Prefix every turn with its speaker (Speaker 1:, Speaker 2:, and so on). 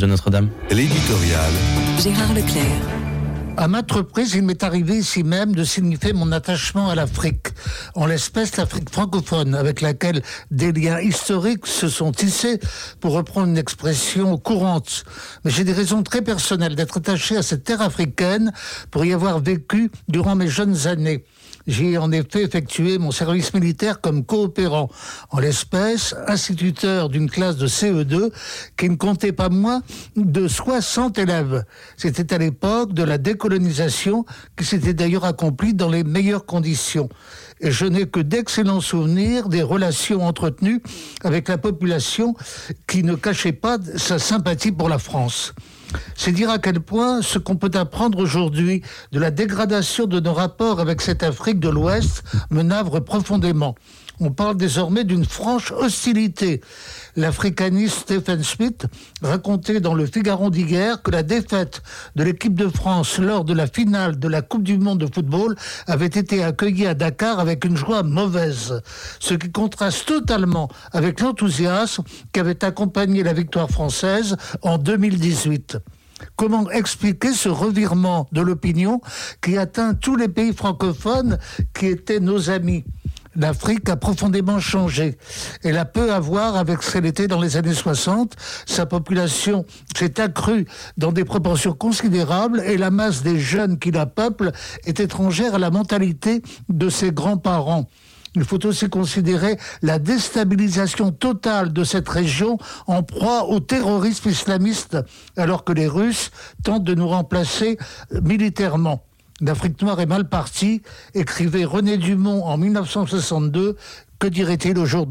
Speaker 1: de Notre-Dame.
Speaker 2: L'éditorial.
Speaker 3: Gérard Leclerc.
Speaker 4: À maintes reprises, il m'est arrivé ici même de signifier mon attachement à l'Afrique, en l'espèce l'Afrique francophone, avec laquelle des liens historiques se sont tissés, pour reprendre une expression courante. Mais j'ai des raisons très personnelles d'être attaché à cette terre africaine pour y avoir vécu durant mes jeunes années. J'ai en effet effectué mon service militaire comme coopérant, en l'espèce instituteur d'une classe de CE2 qui ne comptait pas moins de 60 élèves. C'était à l'époque de la décolonisation qui s'était d'ailleurs accomplie dans les meilleures conditions. Et je n'ai que d'excellents souvenirs des relations entretenues avec la population qui ne cachait pas sa sympathie pour la France. C'est dire à quel point ce qu'on peut apprendre aujourd'hui de la dégradation de nos rapports avec cette Afrique de l'Ouest me navre profondément. On parle désormais d'une franche hostilité. L'africaniste Stephen Smith racontait dans le Figaro d'hier que la défaite de l'équipe de France lors de la finale de la Coupe du Monde de football avait été accueillie à Dakar avec une joie mauvaise, ce qui contraste totalement avec l'enthousiasme qui avait accompagné la victoire française en 2018. Comment expliquer ce revirement de l'opinion qui atteint tous les pays francophones qui étaient nos amis? L'Afrique a profondément changé. Elle a peu à voir avec ce qu'elle était dans les années 60. Sa population s'est accrue dans des proportions considérables et la masse des jeunes qui la peuplent est étrangère à la mentalité de ses grands-parents. Il faut aussi considérer la déstabilisation totale de cette région en proie au terrorisme islamiste, alors que les Russes tentent de nous remplacer militairement. L'Afrique noire est mal partie, écrivait René Dumont en 1962. Que dirait-il aujourd'hui?